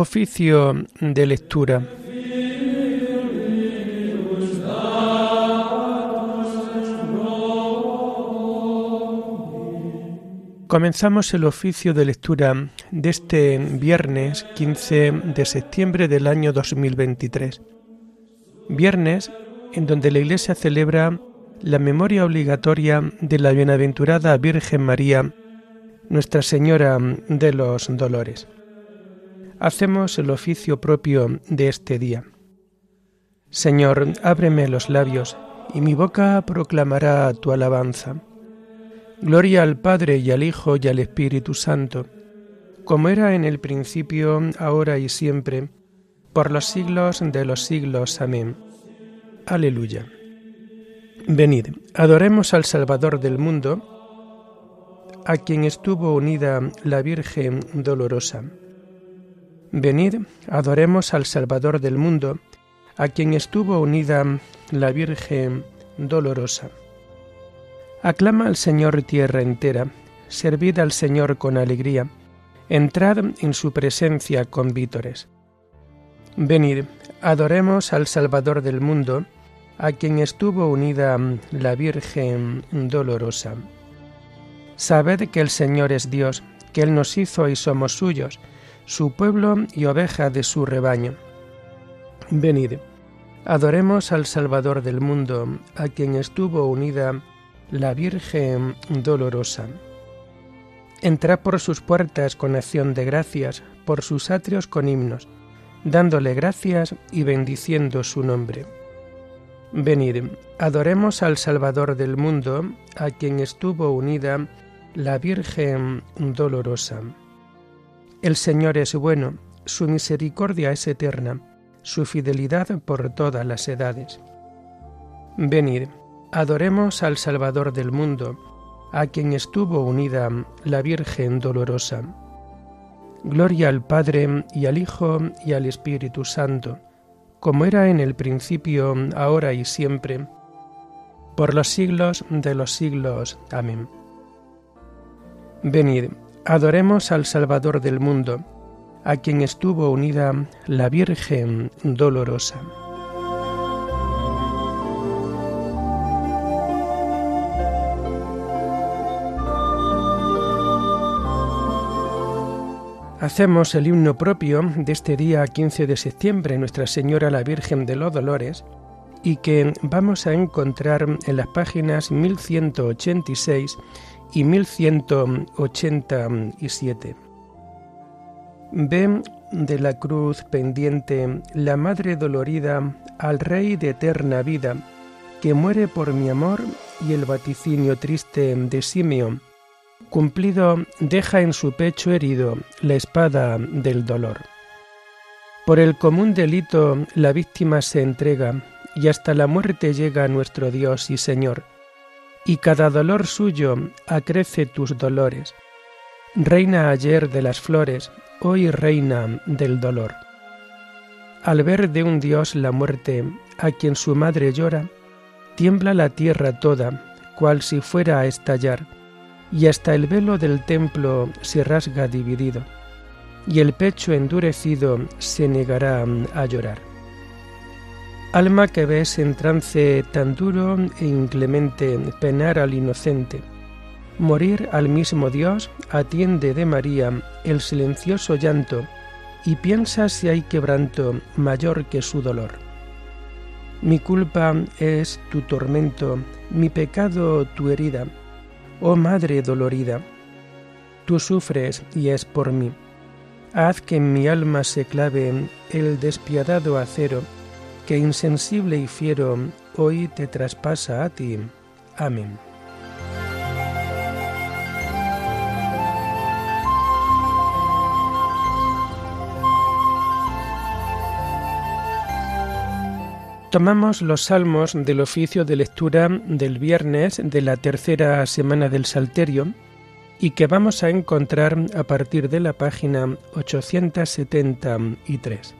Oficio de lectura. Comenzamos el oficio de lectura de este viernes 15 de septiembre del año 2023. Viernes en donde la Iglesia celebra la memoria obligatoria de la bienaventurada Virgen María, Nuestra Señora de los Dolores. Hacemos el oficio propio de este día. Señor, ábreme los labios, y mi boca proclamará tu alabanza. Gloria al Padre y al Hijo y al Espíritu Santo, como era en el principio, ahora y siempre, por los siglos de los siglos. Amén. Aleluya. Venid, adoremos al Salvador del mundo, a quien estuvo unida la Virgen dolorosa. Venid, adoremos al Salvador del mundo, a quien estuvo unida la Virgen dolorosa. Aclama al Señor tierra entera, servid al Señor con alegría, entrad en su presencia con vítores. Venid, adoremos al Salvador del mundo, a quien estuvo unida la Virgen dolorosa. Sabed que el Señor es Dios, que Él nos hizo y somos suyos, su pueblo y oveja de su rebaño. Venid, adoremos al Salvador del mundo, a quien estuvo unida la Virgen dolorosa. Entra por sus puertas con acción de gracias, por sus atrios con himnos, dándole gracias y bendiciendo su nombre. Venid, adoremos al Salvador del mundo, a quien estuvo unida la Virgen dolorosa. El Señor es bueno, su misericordia es eterna, su fidelidad por todas las edades. Venid, Adoremos al Salvador del mundo, a quien estuvo unida la Virgen dolorosa. Gloria al Padre y al Hijo y al Espíritu Santo, como era en el principio, ahora y siempre, por los siglos de los siglos. Amén. Venid, adoremos al Salvador del mundo, a quien estuvo unida la Virgen dolorosa. Hacemos el himno propio de este día 15 de septiembre, Nuestra Señora la Virgen de los Dolores, y que vamos a encontrar en las páginas 1186 y 1187. Ven de la cruz pendiente la Madre dolorida al Rey de eterna vida, que muere por mi amor y el vaticinio triste de Simeón cumplido deja en su pecho herido la espada del dolor. Por el común delito la víctima se entrega y hasta la muerte llega nuestro Dios y Señor, y cada dolor suyo acrece tus dolores. Reina ayer de las flores, hoy reina del dolor. Al ver de un Dios la muerte, a quien su madre llora, tiembla la tierra toda, cual si fuera a estallar y hasta el velo del templo se rasga dividido, y el pecho endurecido se negará a llorar. Alma que ves en trance tan duro e inclemente penar al inocente, morir al mismo Dios, atiende de María el silencioso llanto y piensa si hay quebranto mayor que su dolor. Mi culpa es tu tormento, mi pecado tu herida, Oh Madre dolorida, tú sufres y es por mí. Haz que en mi alma se clave el despiadado acero, que insensible y fiero hoy te traspasa a ti. Amén. Tomamos los salmos del oficio de lectura del viernes de la tercera semana del Salterio y que vamos a encontrar a partir de la página 873.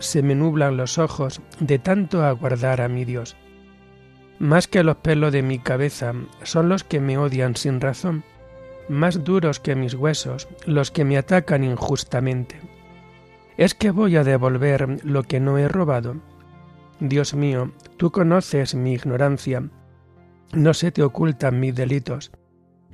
se me nublan los ojos de tanto aguardar a mi Dios. Más que los pelos de mi cabeza son los que me odian sin razón, más duros que mis huesos los que me atacan injustamente. ¿Es que voy a devolver lo que no he robado? Dios mío, tú conoces mi ignorancia, no se te ocultan mis delitos,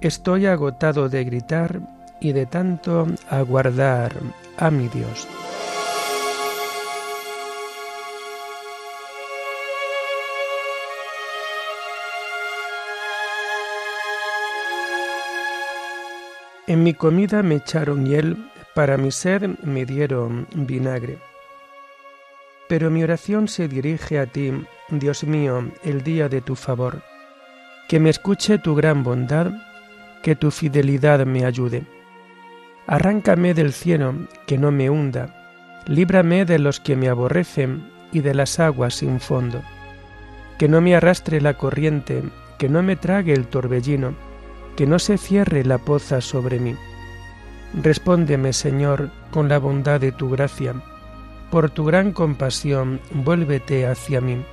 Estoy agotado de gritar y de tanto aguardar a mi Dios. En mi comida me echaron hiel, para mi sed me dieron vinagre. Pero mi oración se dirige a ti, Dios mío, el día de tu favor. Que me escuche tu gran bondad, que tu fidelidad me ayude. Arráncame del cielo, que no me hunda, líbrame de los que me aborrecen y de las aguas sin fondo. Que no me arrastre la corriente, que no me trague el torbellino, que no se cierre la poza sobre mí. Respóndeme, Señor, con la bondad de tu gracia. Por tu gran compasión, vuélvete hacia mí.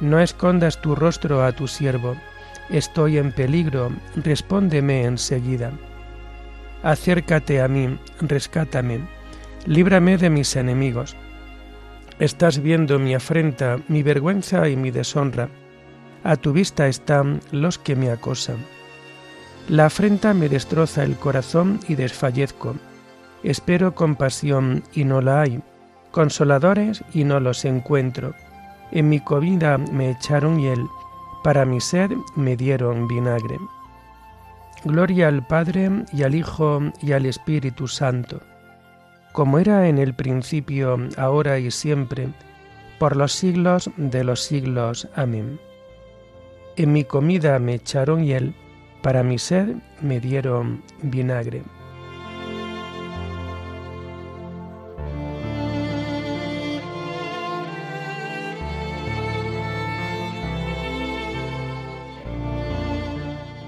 No escondas tu rostro a tu siervo. Estoy en peligro, respóndeme enseguida. Acércate a mí, rescátame, líbrame de mis enemigos. Estás viendo mi afrenta, mi vergüenza y mi deshonra. A tu vista están los que me acosan. La afrenta me destroza el corazón y desfallezco. Espero compasión y no la hay, consoladores y no los encuentro. En mi comida me echaron hiel, para mi sed me dieron vinagre. Gloria al Padre y al Hijo y al Espíritu Santo, como era en el principio, ahora y siempre, por los siglos de los siglos. Amén. En mi comida me echaron hiel, para mi sed me dieron vinagre.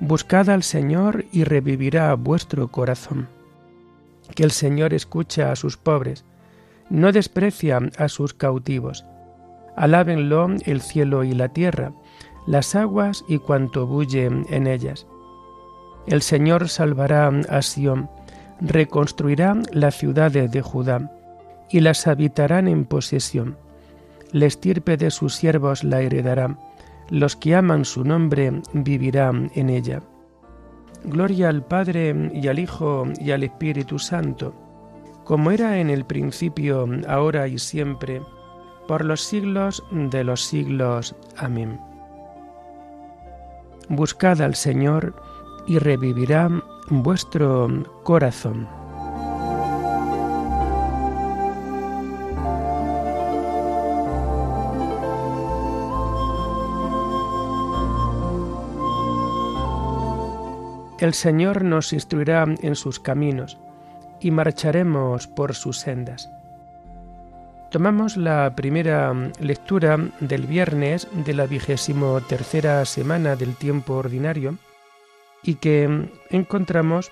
buscad al Señor y revivirá vuestro corazón. Que el Señor escucha a sus pobres, no desprecia a sus cautivos. Alábenlo el cielo y la tierra, las aguas y cuanto bulle en ellas. El Señor salvará a Sión, reconstruirá las ciudades de Judá, y las habitarán en posesión. La estirpe de sus siervos la heredará, los que aman su nombre vivirán en ella. Gloria al Padre y al Hijo y al Espíritu Santo, como era en el principio, ahora y siempre, por los siglos de los siglos. Amén. Buscad al Señor, y revivirá vuestro corazón. El Señor nos instruirá en sus caminos y marcharemos por sus sendas. Tomamos la primera lectura del viernes de la vigésimo tercera semana del tiempo ordinario y que encontramos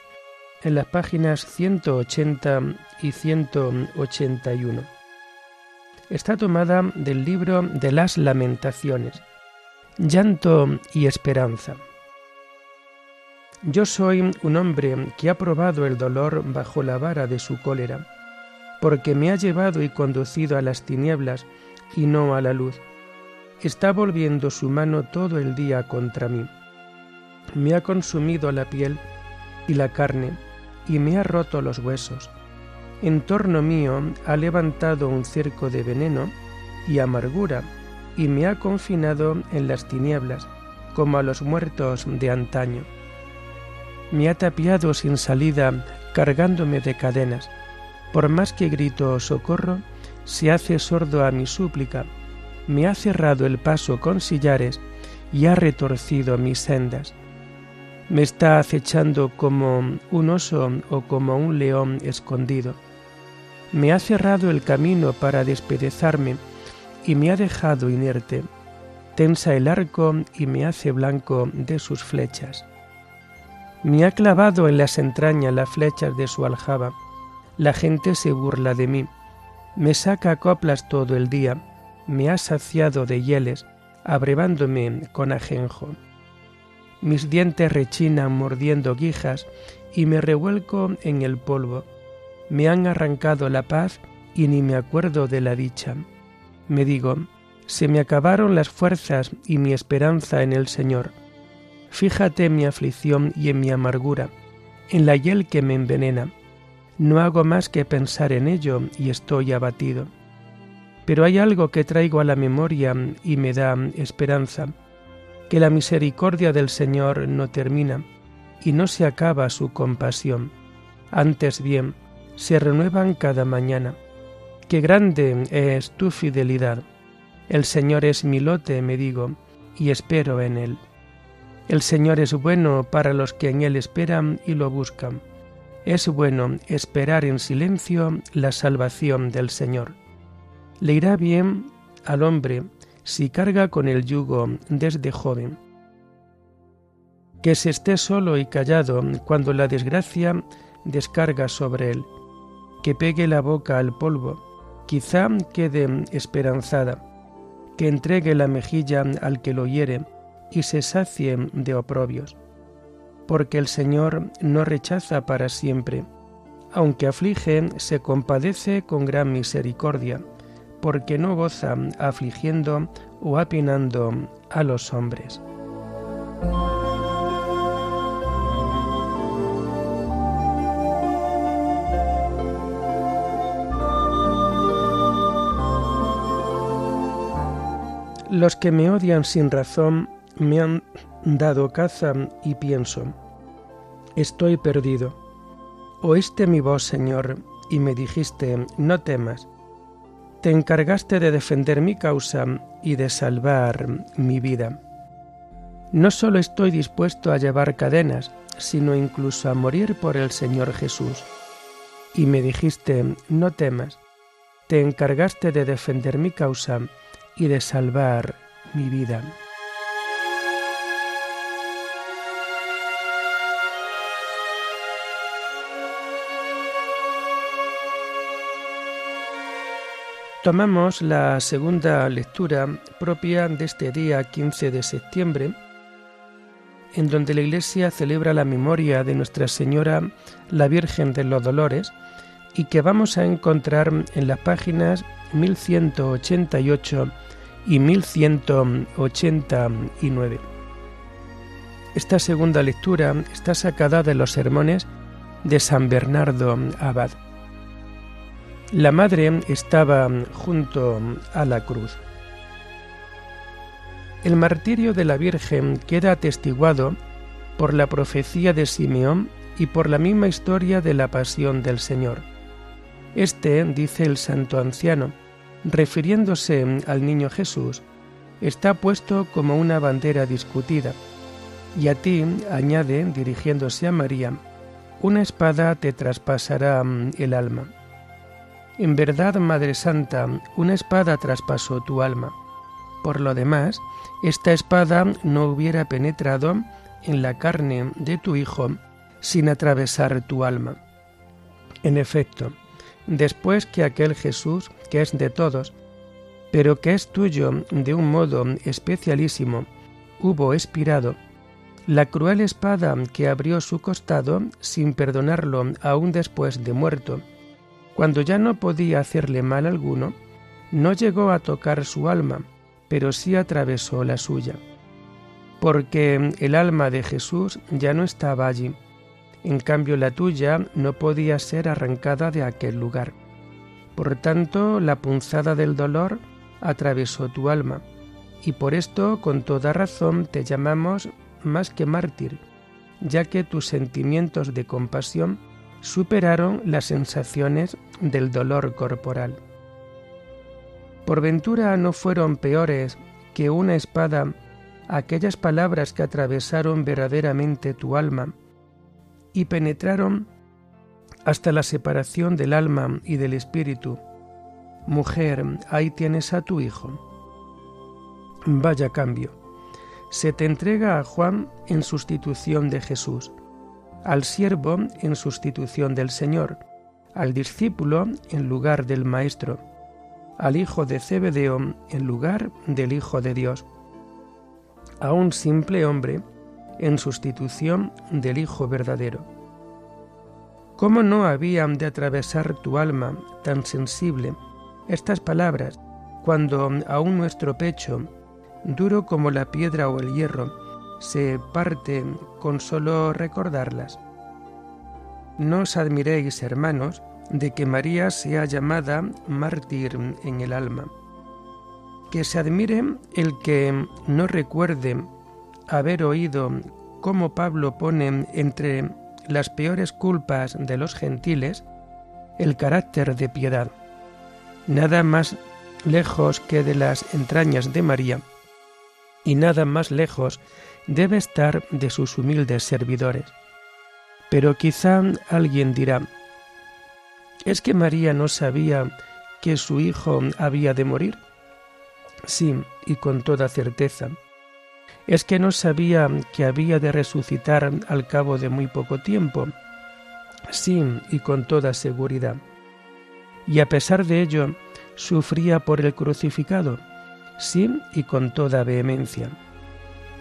en las páginas 180 y 181. Está tomada del libro de las lamentaciones, llanto y esperanza. Yo soy un hombre que ha probado el dolor bajo la vara de su cólera, porque me ha llevado y conducido a las tinieblas y no a la luz. Está volviendo su mano todo el día contra mí. Me ha consumido la piel y la carne, y me ha roto los huesos. En torno mío ha levantado un cerco de veneno y amargura, y me ha confinado en las tinieblas, como a los muertos de antaño me ha tapiado sin salida, cargándome de cadenas. Por más que grito socorro, se hace sordo a mi súplica, me ha cerrado el paso con sillares y ha retorcido mis sendas. Me está acechando como un oso o como un león escondido. Me ha cerrado el camino para despedezarme y me ha dejado inerte. Tensa el arco y me hace blanco de sus flechas. Me ha clavado en las entrañas las flechas de su aljaba. La gente se burla de mí. Me saca coplas todo el día. Me ha saciado de hieles, abrevándome con ajenjo. Mis dientes rechinan mordiendo guijas y me revuelco en el polvo. Me han arrancado la paz y ni me acuerdo de la dicha. Me digo, se me acabaron las fuerzas y mi esperanza en el Señor Fíjate en mi aflicción y en mi amargura, en la hiel que me envenena. No hago más que pensar en ello y estoy abatido. Pero hay algo que traigo a la memoria y me da esperanza, que la misericordia del Señor no termina y no se acaba su compasión. Antes bien, se renuevan cada mañana. Qué grande es tu fidelidad. El Señor es mi lote, me digo, y espero en él. El Señor es bueno para los que en Él esperan y lo buscan. Es bueno esperar en silencio la salvación del Señor. Le irá bien al hombre si carga con el yugo desde joven. Que se esté solo y callado cuando la desgracia descarga sobre él. Que pegue la boca al polvo, quizá quede esperanzada. Que entregue la mejilla al que lo hiere y se sacien de oprobios, porque el Señor no rechaza para siempre, aunque aflige, se compadece con gran misericordia, porque no goza afligiendo o apinando a los hombres. Los que me odian sin razón me han dado caza y pienso, estoy perdido. Oíste mi voz, Señor, y me dijiste, no temas. Te encargaste de defender mi causa y de salvar mi vida. No solo estoy dispuesto a llevar cadenas, sino incluso a morir por el Señor Jesús. Y me dijiste, no temas. Te encargaste de defender mi causa y de salvar mi vida. Tomamos la segunda lectura propia de este día 15 de septiembre, en donde la Iglesia celebra la memoria de Nuestra Señora, la Virgen de los Dolores, y que vamos a encontrar en las páginas 1188 y 1189. Esta segunda lectura está sacada de los sermones de San Bernardo Abad. La madre estaba junto a la cruz. El martirio de la Virgen queda atestiguado por la profecía de Simeón y por la misma historia de la pasión del Señor. Este, dice el santo anciano, refiriéndose al niño Jesús, está puesto como una bandera discutida, Y a ti, añade, dirigiéndose a María, una espada te traspasará el alma. En verdad, Madre Santa, una espada traspasó tu alma. Por lo demás, esta espada no hubiera penetrado en la carne de tu Hijo sin atravesar tu alma. En efecto, después que aquel Jesús, que es de todos, pero que es tuyo de un modo especialísimo, hubo expirado, la cruel espada que abrió su costado sin perdonarlo aún después de muerto, cuando ya no podía hacerle mal alguno, no llegó a tocar su alma, pero sí atravesó la suya. Porque el alma de Jesús ya no estaba allí, en cambio la tuya no podía ser arrancada de aquel lugar. Por tanto, la punzada del dolor atravesó tu alma, y por esto con toda razón te llamamos más que mártir, ya que tus sentimientos de compasión superaron las sensaciones del dolor corporal. Por ventura no fueron peores que una espada aquellas palabras que atravesaron verdaderamente tu alma y penetraron hasta la separación del alma y del espíritu. Mujer, ahí tienes a tu hijo. Vaya cambio. Se te entrega a Juan en sustitución de Jesús, al siervo en sustitución del Señor, al discípulo en lugar del Maestro, al hijo de Zebedeo en lugar del Hijo de Dios, a un simple hombre en sustitución del Hijo verdadero. ¿Cómo no habían de atravesar tu alma tan sensible estas palabras cuando aún nuestro pecho duro como la piedra o el hierro, se parte con solo recordarlas. No os admiréis, hermanos, de que María sea llamada mártir en el alma. Que se admire el que no recuerde haber oído cómo Pablo pone entre las peores culpas de los gentiles el carácter de piedad. Nada más lejos que de las entrañas de María, y nada más lejos debe estar de sus humildes servidores. Pero quizá alguien dirá, ¿es que María no sabía que su hijo había de morir? Sí, y con toda certeza. ¿Es que no sabía que había de resucitar al cabo de muy poco tiempo? Sí, y con toda seguridad. Y a pesar de ello, sufría por el crucificado sí y con toda vehemencia.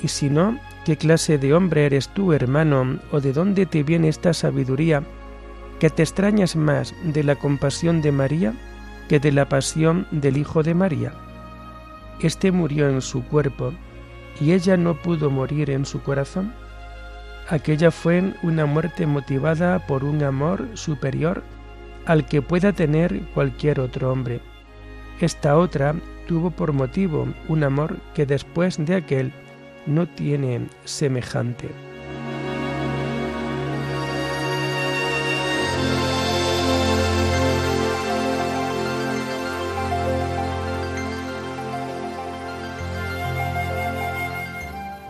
Y si no, ¿qué clase de hombre eres tú, hermano, o de dónde te viene esta sabiduría, que te extrañas más de la compasión de María que de la pasión del Hijo de María? Este murió en su cuerpo, y ella no pudo morir en su corazón. Aquella fue una muerte motivada por un amor superior al que pueda tener cualquier otro hombre. Esta otra tuvo por motivo un amor que después de aquel no tiene semejante.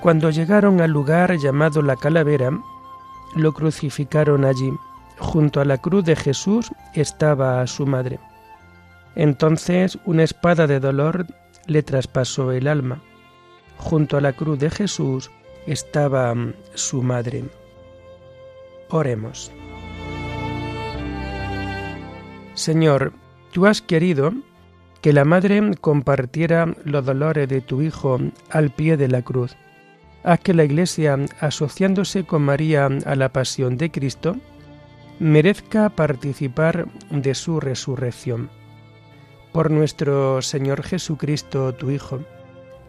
Cuando llegaron al lugar llamado la calavera, lo crucificaron allí. Junto a la cruz de Jesús estaba su madre. Entonces una espada de dolor le traspasó el alma. Junto a la cruz de Jesús estaba mm, su madre. Oremos. Señor, tú has querido que la madre compartiera los dolores de tu Hijo al pie de la cruz. Haz que la Iglesia, asociándose con María a la pasión de Cristo, merezca participar de su resurrección por nuestro Señor Jesucristo, tu Hijo,